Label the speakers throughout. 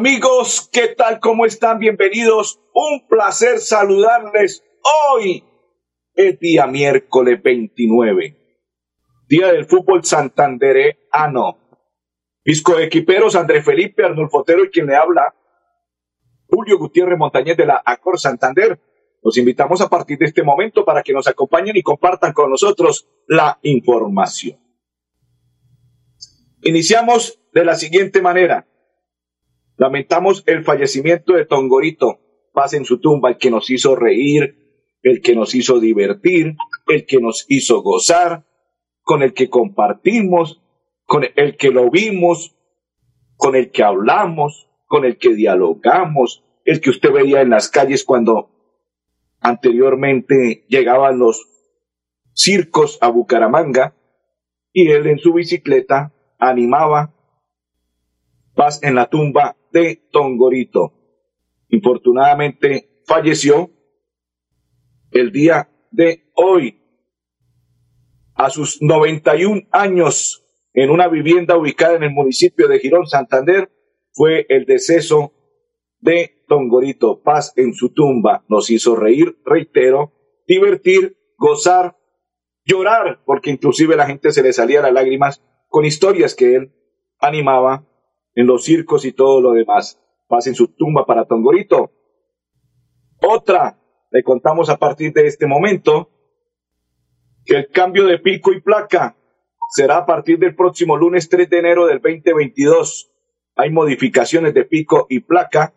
Speaker 1: Amigos, ¿qué tal? ¿Cómo están? Bienvenidos. Un placer saludarles hoy. Es día miércoles 29. Día del fútbol santandereano. Pisco equiperos André Felipe Arnulfotero y quien le habla, Julio Gutiérrez Montañez de la Acor Santander. Los invitamos a partir de este momento para que nos acompañen y compartan con nosotros la información. Iniciamos de la siguiente manera. Lamentamos el fallecimiento de Tongorito. Paz en su tumba, el que nos hizo reír, el que nos hizo divertir, el que nos hizo gozar, con el que compartimos, con el que lo vimos, con el que hablamos, con el que dialogamos, el que usted veía en las calles cuando anteriormente llegaban los circos a Bucaramanga y él en su bicicleta animaba paz en la tumba de Tongorito. Infortunadamente falleció el día de hoy a sus 91 años en una vivienda ubicada en el municipio de Girón, Santander, fue el deceso de Tongorito. Paz en su tumba nos hizo reír, reitero, divertir, gozar, llorar, porque inclusive la gente se le salía las lágrimas con historias que él animaba en los circos y todo lo demás. Paz su tumba para Tongorito. Otra, le contamos a partir de este momento, que el cambio de pico y placa será a partir del próximo lunes 3 de enero del 2022. Hay modificaciones de pico y placa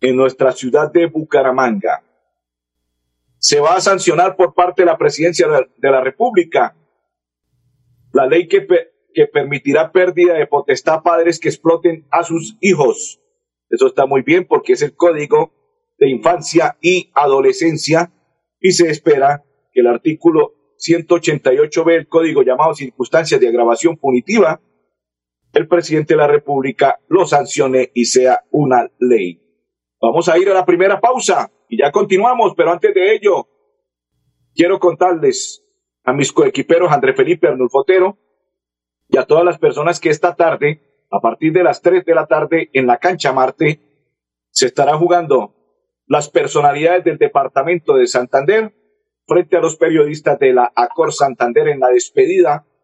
Speaker 1: en nuestra ciudad de Bucaramanga. Se va a sancionar por parte de la presidencia de la República la ley que que permitirá pérdida de potestad a padres que exploten a sus hijos. Eso está muy bien porque es el código de infancia y adolescencia y se espera que el artículo 188b del código llamado circunstancias de agravación punitiva, el presidente de la República lo sancione y sea una ley. Vamos a ir a la primera pausa y ya continuamos, pero antes de ello, quiero contarles a mis coequiperos André Felipe Arnulfotero, y a todas las personas que esta tarde, a partir de las 3 de la tarde en la cancha Marte, se estará jugando las personalidades del departamento de Santander frente a los periodistas de la Acor Santander en la despedida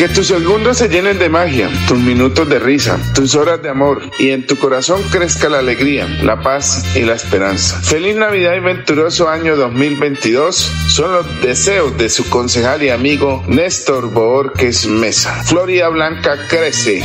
Speaker 2: Que tus segundos se llenen de magia, tus minutos de risa, tus horas de amor y en tu corazón crezca la alegría, la paz y la esperanza. Feliz Navidad y venturoso año 2022 son los deseos de su concejal y amigo Néstor Borges Mesa. Florida Blanca crece.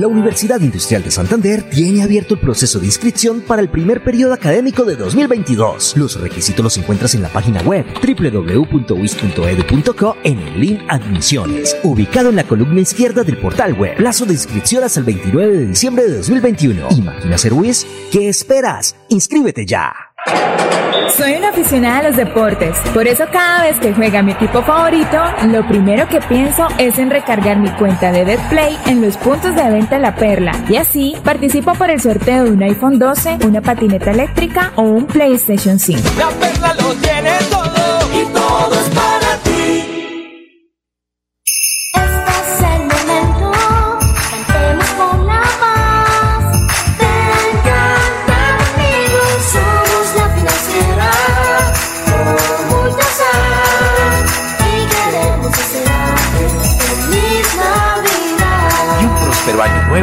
Speaker 3: La Universidad Industrial de Santander tiene abierto el proceso de inscripción para el primer periodo académico de 2022. Los requisitos los encuentras en la página web www.uis.edu.co en el link Admisiones, ubicado en la columna izquierda del portal web. Plazo de inscripción hasta el 29 de diciembre de 2021. Imagina ser UIS. ¿Qué esperas? Inscríbete ya.
Speaker 4: Soy una aficionada a los deportes, por eso cada vez que juega mi equipo favorito, lo primero que pienso es en recargar mi cuenta de DeadPlay en los puntos de venta La Perla y así participo por el sorteo de un iPhone 12, una patineta eléctrica o un PlayStation 5.
Speaker 5: La Perla lo tiene todo y todo es para ti.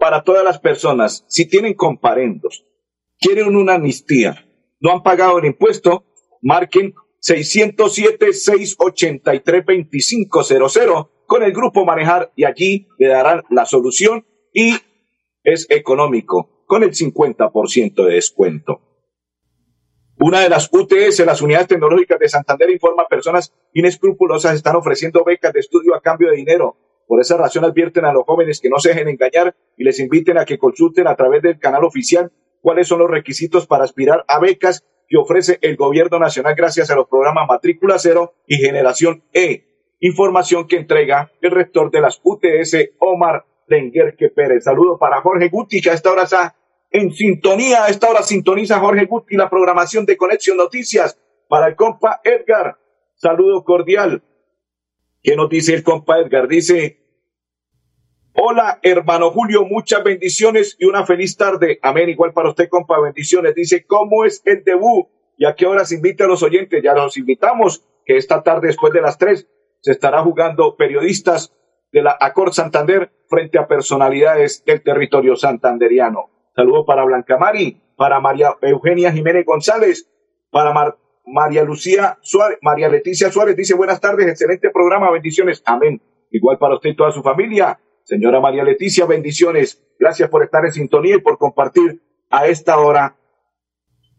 Speaker 1: para todas las personas. Si tienen comparendos, quieren una amnistía, no han pagado el impuesto, marquen 607-683-2500 con el grupo Manejar y allí le darán la solución y es económico, con el 50% de descuento. Una de las UTS, las unidades tecnológicas de Santander, informa a personas inescrupulosas están ofreciendo becas de estudio a cambio de dinero. Por esa razón advierten a los jóvenes que no se dejen engañar y les inviten a que consulten a través del canal oficial cuáles son los requisitos para aspirar a becas que ofrece el gobierno nacional gracias a los programas Matrícula Cero y Generación E. Información que entrega el rector de las UTS, Omar Lenguerque Pérez. Saludo para Jorge Guti, que esta hora está en sintonía. A esta hora sintoniza Jorge Guti la programación de Conexión Noticias para el compa Edgar. Saludo cordial. ¿Qué nos dice el compa Edgar? Dice, hola hermano Julio, muchas bendiciones y una feliz tarde. Amén. Igual para usted, compa, bendiciones. Dice, ¿cómo es el debut? ¿Y a qué horas invita a los oyentes? Ya los invitamos, que esta tarde después de las tres se estará jugando periodistas de la Acor Santander frente a personalidades del territorio santanderiano. Saludo para Blanca Mari, para María Eugenia Jiménez González, para Mar- María Lucía Suárez, María Leticia Suárez dice buenas tardes, excelente programa, bendiciones, amén. Igual para usted y toda su familia. Señora María Leticia, bendiciones. Gracias por estar en sintonía y por compartir a esta hora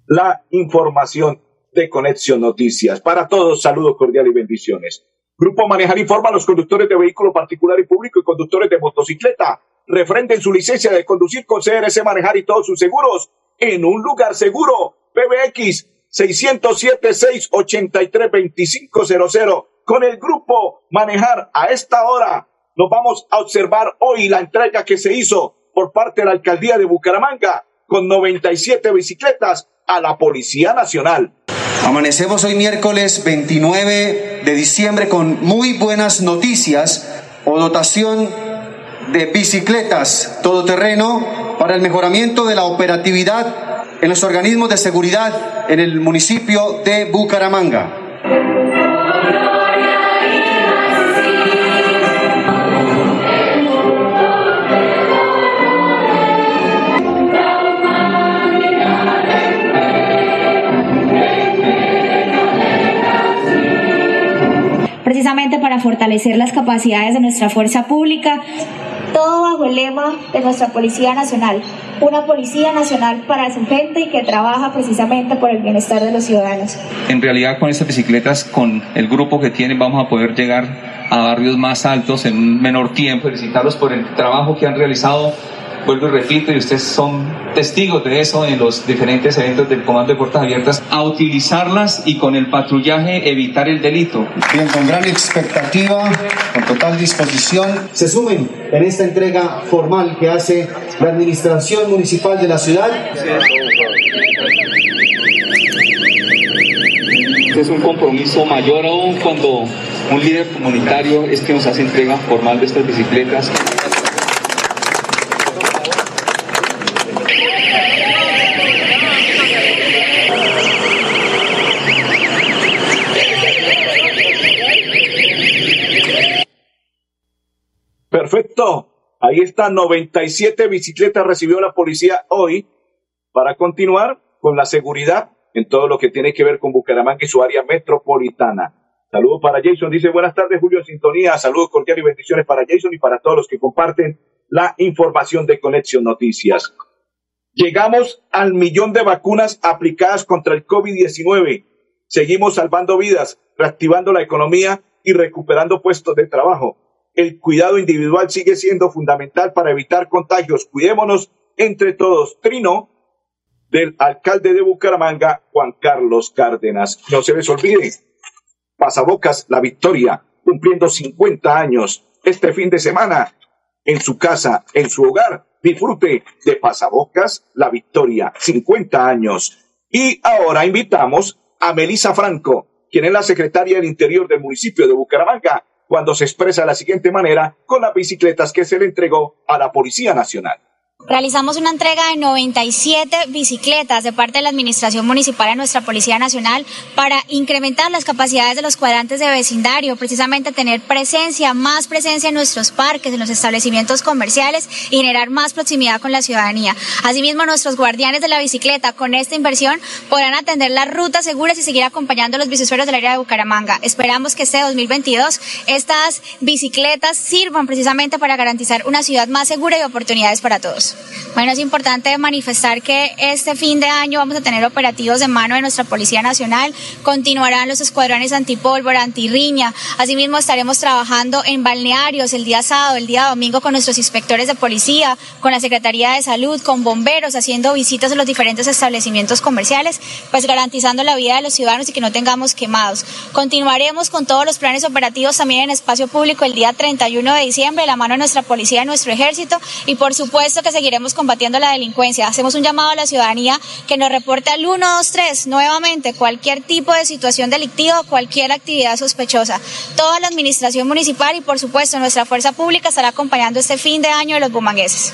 Speaker 1: la información de Conexión Noticias. Para todos, saludos cordiales y bendiciones. Grupo Manejar informa a los conductores de vehículo particular y público y conductores de motocicleta. Refrenden su licencia de conducir con CRC Manejar y todos sus seguros en un lugar seguro. PBX 607-683-2500 con el grupo Manejar a esta hora. Nos vamos a observar hoy la entrega que se hizo por parte de la alcaldía de Bucaramanga con 97 bicicletas a la Policía Nacional.
Speaker 6: Amanecemos hoy miércoles 29 de diciembre con muy buenas noticias o dotación de bicicletas todoterreno para el mejoramiento de la operatividad en los organismos de seguridad en el municipio de Bucaramanga.
Speaker 7: precisamente para fortalecer las capacidades de nuestra fuerza pública. Todo bajo el lema de nuestra Policía Nacional, una Policía Nacional para su gente y que trabaja precisamente por el bienestar de los ciudadanos.
Speaker 8: En realidad con estas bicicletas, con el grupo que tienen, vamos a poder llegar a barrios más altos en menor tiempo. Felicitarlos por el trabajo que han realizado vuelvo y repito, y ustedes son testigos de eso en los diferentes eventos del Comando de Puertas Abiertas, a utilizarlas y con el patrullaje evitar el delito.
Speaker 6: Bien, con gran expectativa, con total disposición, se sumen en esta entrega formal que hace la Administración Municipal de la ciudad.
Speaker 8: Este es un compromiso mayor aún cuando un líder comunitario es que nos hace entrega formal de estas bicicletas.
Speaker 1: Perfecto. Ahí está, 97 bicicletas recibió la policía hoy para continuar con la seguridad en todo lo que tiene que ver con Bucaramanga y su área metropolitana. Saludos para Jason. Dice buenas tardes, Julio Sintonía. Saludos cordiales y bendiciones para Jason y para todos los que comparten la información de Conexión Noticias. Llegamos al millón de vacunas aplicadas contra el COVID-19. Seguimos salvando vidas, reactivando la economía y recuperando puestos de trabajo. El cuidado individual sigue siendo fundamental para evitar contagios. Cuidémonos entre todos. Trino del alcalde de Bucaramanga, Juan Carlos Cárdenas. No se les olvide, Pasabocas La Victoria, cumpliendo 50 años este fin de semana en su casa, en su hogar. Disfrute de Pasabocas La Victoria, 50 años. Y ahora invitamos a Melisa Franco, quien es la secretaria del Interior del municipio de Bucaramanga, cuando se expresa de la siguiente manera con las bicicletas que se le entregó a la Policía Nacional.
Speaker 7: Realizamos una entrega de 97 bicicletas de parte de la Administración Municipal a nuestra Policía Nacional para incrementar las capacidades de los cuadrantes de vecindario, precisamente tener presencia, más presencia en nuestros parques, en los establecimientos comerciales y generar más proximidad con la ciudadanía. Asimismo, nuestros guardianes de la bicicleta con esta inversión podrán atender las rutas seguras y seguir acompañando a los bisusuarios del área de Bucaramanga. Esperamos que este 2022 estas bicicletas sirvan precisamente para garantizar una ciudad más segura y oportunidades para todos. Bueno, es importante manifestar que este fin de año vamos a tener operativos de mano de nuestra Policía Nacional, continuarán los escuadrones antipólvora, antirriña, asimismo estaremos trabajando en balnearios el día sábado, el día domingo con nuestros inspectores de policía, con la Secretaría de Salud, con bomberos, haciendo visitas a los diferentes establecimientos comerciales, pues garantizando la vida de los ciudadanos y que no tengamos quemados. Continuaremos con todos los planes operativos también en espacio público el día 31 de diciembre, de la mano de nuestra policía y nuestro ejército, y por supuesto que seguiremos combatiendo la delincuencia. Hacemos un llamado a la ciudadanía que nos reporte al 123 nuevamente cualquier tipo de situación delictiva o cualquier actividad sospechosa. Toda la administración municipal y por supuesto nuestra fuerza pública estará acompañando este fin de año de los bumangueses.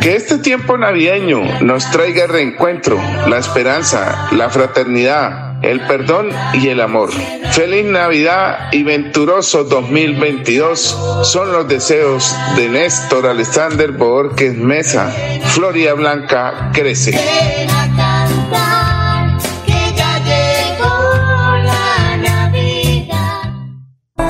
Speaker 2: Que este tiempo navideño nos traiga el reencuentro, la esperanza, la fraternidad, el perdón y el amor. Feliz Navidad y venturoso 2022 son los deseos de Néstor Alexander Borges Mesa. Florida Blanca crece.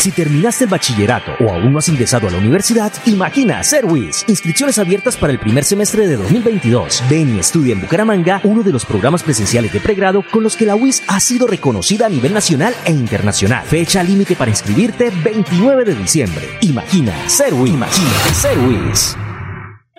Speaker 3: Si terminaste el bachillerato o aún no has ingresado a la universidad, imagina ser WIS. Inscripciones abiertas para el primer semestre de 2022. Ven y estudia en Bucaramanga uno de los programas presenciales de pregrado con los que la UIS ha sido reconocida a nivel nacional e internacional. Fecha límite para inscribirte 29 de diciembre. Imagina ser WIS. Imagina ser WIS.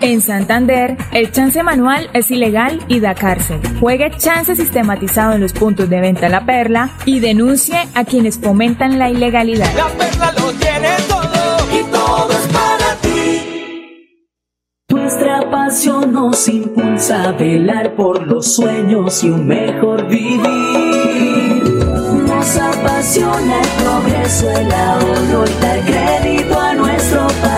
Speaker 4: En Santander, el chance manual es ilegal y da cárcel. Juegue chance sistematizado en los puntos de venta La Perla y denuncie a quienes fomentan la ilegalidad.
Speaker 5: La perla lo tiene todo y todo es para ti.
Speaker 9: Nuestra pasión nos impulsa a velar por los sueños y un mejor vivir. Nos apasiona el progreso, el ahorro y dar crédito a nuestro país.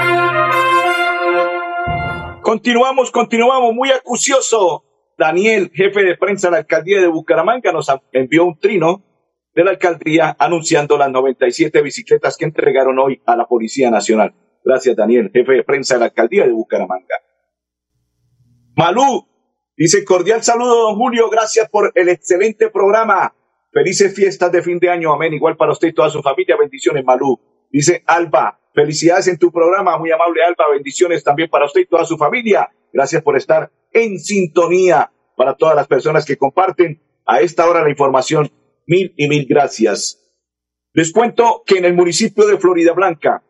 Speaker 1: Continuamos, continuamos, muy acucioso. Daniel, jefe de prensa de la alcaldía de Bucaramanga, nos envió un trino de la alcaldía anunciando las 97 bicicletas que entregaron hoy a la Policía Nacional. Gracias, Daniel, jefe de prensa de la alcaldía de Bucaramanga. Malú, dice cordial saludo, don Julio, gracias por el excelente programa. Felices fiestas de fin de año, amén. Igual para usted y toda su familia, bendiciones, Malú. Dice Alba, felicidades en tu programa, muy amable Alba, bendiciones también para usted y toda su familia. Gracias por estar en sintonía para todas las personas que comparten a esta hora la información. Mil y mil gracias. Les cuento que en el municipio de Florida Blanca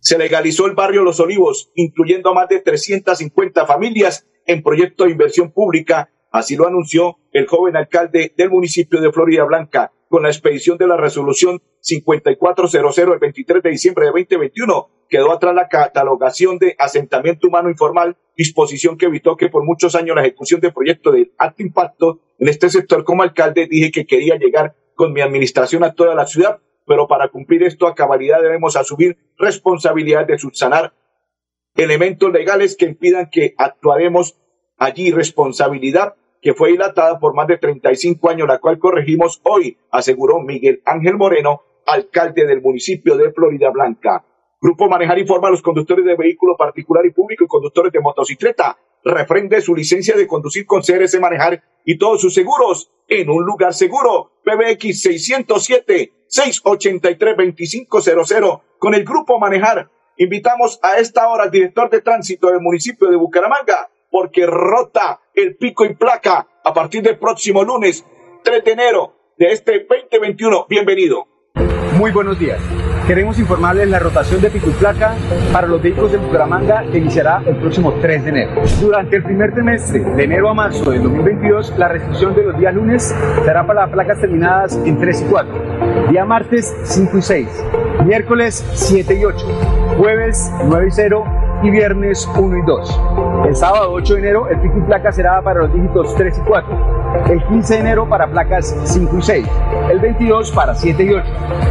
Speaker 1: se legalizó el barrio Los Olivos, incluyendo a más de 350 familias en proyecto de inversión pública. Así lo anunció el joven alcalde del municipio de Florida Blanca con la expedición de la resolución 5400 del 23 de diciembre de 2021. Quedó atrás la catalogación de asentamiento humano informal, disposición que evitó que por muchos años la ejecución de proyectos de alto impacto en este sector como alcalde dije que quería llegar con mi administración a toda la ciudad, pero para cumplir esto a cabalidad debemos asumir responsabilidad de subsanar elementos legales que impidan que actuaremos allí responsabilidad que fue dilatada por más de 35 años, la cual corregimos hoy, aseguró Miguel Ángel Moreno, alcalde del municipio de Florida Blanca. Grupo Manejar informa a los conductores de vehículo particular y público y conductores de motocicleta. Refrende su licencia de conducir con CRS Manejar y todos sus seguros en un lugar seguro. PBX 607-683-2500 con el Grupo Manejar. Invitamos a esta hora al director de tránsito del municipio de Bucaramanga, porque rota el pico y placa a partir del próximo lunes 3 de enero de este 2021. Bienvenido.
Speaker 10: Muy buenos días. Queremos informarles la rotación de pico y placa para los vehículos de Bucaramanga que iniciará el próximo 3 de enero. Durante el primer trimestre, de enero a marzo del 2022, la restricción de los días lunes será para las placas terminadas en 3 y 4, día martes 5 y 6, miércoles 7 y 8, jueves 9 y 0 y viernes 1 y 2. El sábado 8 de enero el pico y placa será para los dígitos 3 y 4. El 15 de enero para placas 5 y 6. El 22 para 7 y 8.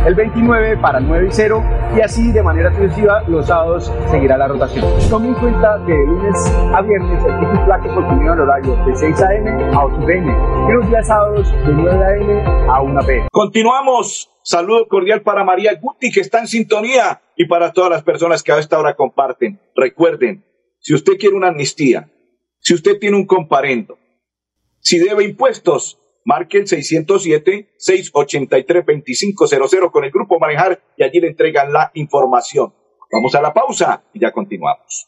Speaker 10: El 29 para 9 y 0. Y así de manera sucesiva los sábados seguirá la rotación. Tome en cuenta que de lunes a viernes el pico y placa continúa en horario de 6 a.m. a 8 p.m. Y los días sábados de 9 a.m. a 1 p.m.
Speaker 1: Continuamos. Saludo cordial para María Guti, que está en sintonía, y para todas las personas que a esta hora comparten. Recuerden, si usted quiere una amnistía, si usted tiene un comparendo, si debe impuestos, marque el 607-683-2500 con el grupo Manejar y allí le entregan la información. Vamos a la pausa y ya continuamos.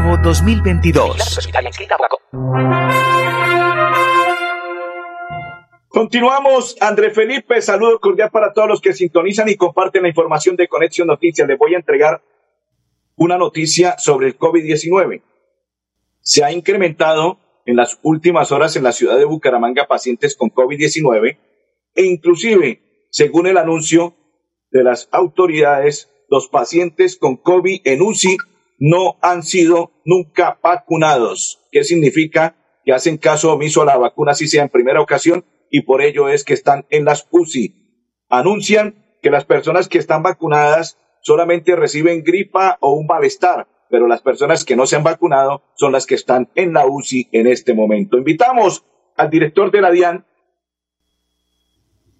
Speaker 11: nuevo 2022.
Speaker 1: Continuamos, André Felipe, saludo cordial para todos los que sintonizan y comparten la información de Conexión Noticias. Les voy a entregar una noticia sobre el COVID-19. Se ha incrementado en las últimas horas en la ciudad de Bucaramanga pacientes con COVID-19 e inclusive, según el anuncio de las autoridades, los pacientes con COVID en UCI no han sido nunca vacunados. ¿Qué significa? Que hacen caso omiso a la vacuna, si sea en primera ocasión, y por ello es que están en las UCI. Anuncian que las personas que están vacunadas solamente reciben gripa o un malestar, pero las personas que no se han vacunado son las que están en la UCI en este momento. Invitamos al director de la DIAN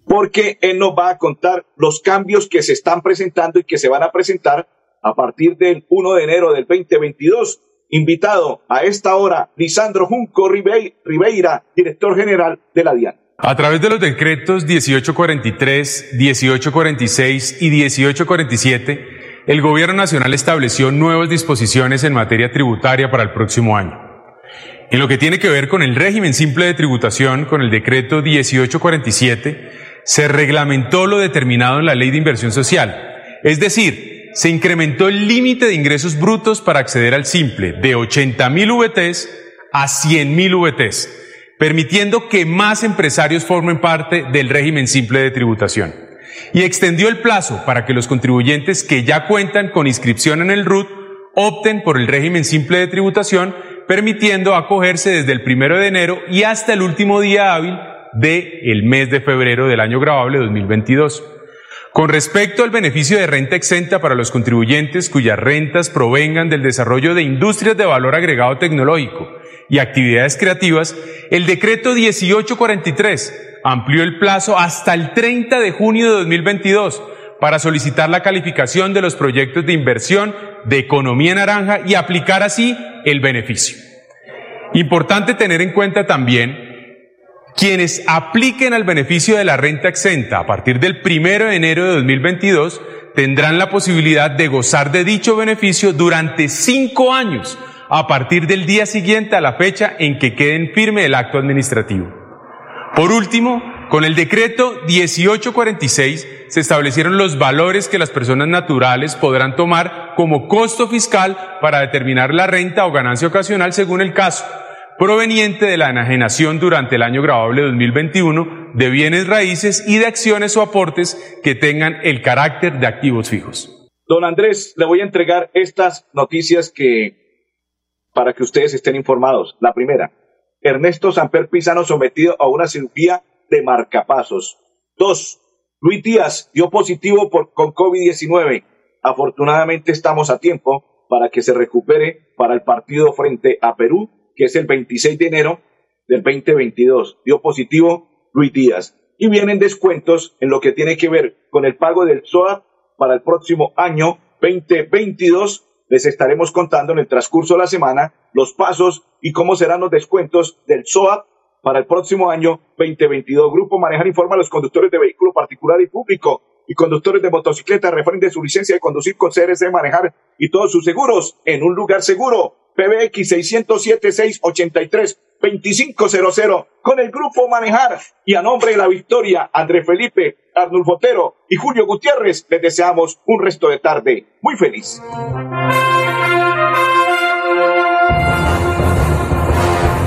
Speaker 1: porque él nos va a contar los cambios que se están presentando y que se van a presentar a partir del 1 de enero del 2022. Invitado a esta hora, Lisandro Junco Ribe- Ribeira, director general de la DIAN.
Speaker 12: A través de los decretos 1843, 1846 y 1847, el Gobierno Nacional estableció nuevas disposiciones en materia tributaria para el próximo año. En lo que tiene que ver con el régimen simple de tributación, con el decreto 1847, se reglamentó lo determinado en la Ley de Inversión Social, es decir, se incrementó el límite de ingresos brutos para acceder al simple de 80 mil VTs a 100 mil VTs, permitiendo que más empresarios formen parte del régimen simple de tributación. Y extendió el plazo para que los contribuyentes que ya cuentan con inscripción en el RUT opten por el régimen simple de tributación, permitiendo acogerse desde el primero de enero y hasta el último día hábil del mes de febrero del año grabable 2022. Con respecto al beneficio de renta exenta para los contribuyentes cuyas rentas provengan del desarrollo de industrias de valor agregado tecnológico y actividades creativas, el decreto 1843 amplió el plazo hasta el 30 de junio de 2022 para solicitar la calificación de los proyectos de inversión de economía naranja y aplicar así el beneficio. Importante tener en cuenta también quienes apliquen al beneficio de la renta exenta a partir del 1 de enero de 2022 tendrán la posibilidad de gozar de dicho beneficio durante cinco años a partir del día siguiente a la fecha en que quede en firme el acto administrativo. Por último, Con el decreto 1846 se establecieron los valores que las personas naturales podrán tomar como costo fiscal para determinar la renta o ganancia ocasional según el caso, proveniente de la enajenación durante el año grabable 2021 de bienes raíces y de acciones o aportes que tengan el carácter de activos fijos.
Speaker 1: Don Andrés, le voy a entregar estas noticias que para que ustedes estén informados. La primera, Ernesto Samper Pizano sometido a una cirugía de marcapasos. Dos, Luis Díaz dio positivo por, con COVID-19. Afortunadamente estamos a tiempo para que se recupere para el partido frente a Perú, que es el 26 de enero del 2022. Dio positivo Luis Díaz. Y vienen descuentos en lo que tiene que ver con el pago del SOAT para el próximo año 2022. Les estaremos contando en el transcurso de la semana los pasos y cómo serán los descuentos del SOAT para el próximo año 2022. Grupo Manejar informa a los conductores de vehículo particular y público y conductores de motocicleta refrenden su licencia de conducir con CRC Manejar y todos sus seguros en un lugar seguro. PBX 607-683-2500 con el Grupo Manejar y a nombre de la victoria, André Felipe, Arnulfo Otero y Julio Gutiérrez, les deseamos un resto de tarde muy feliz.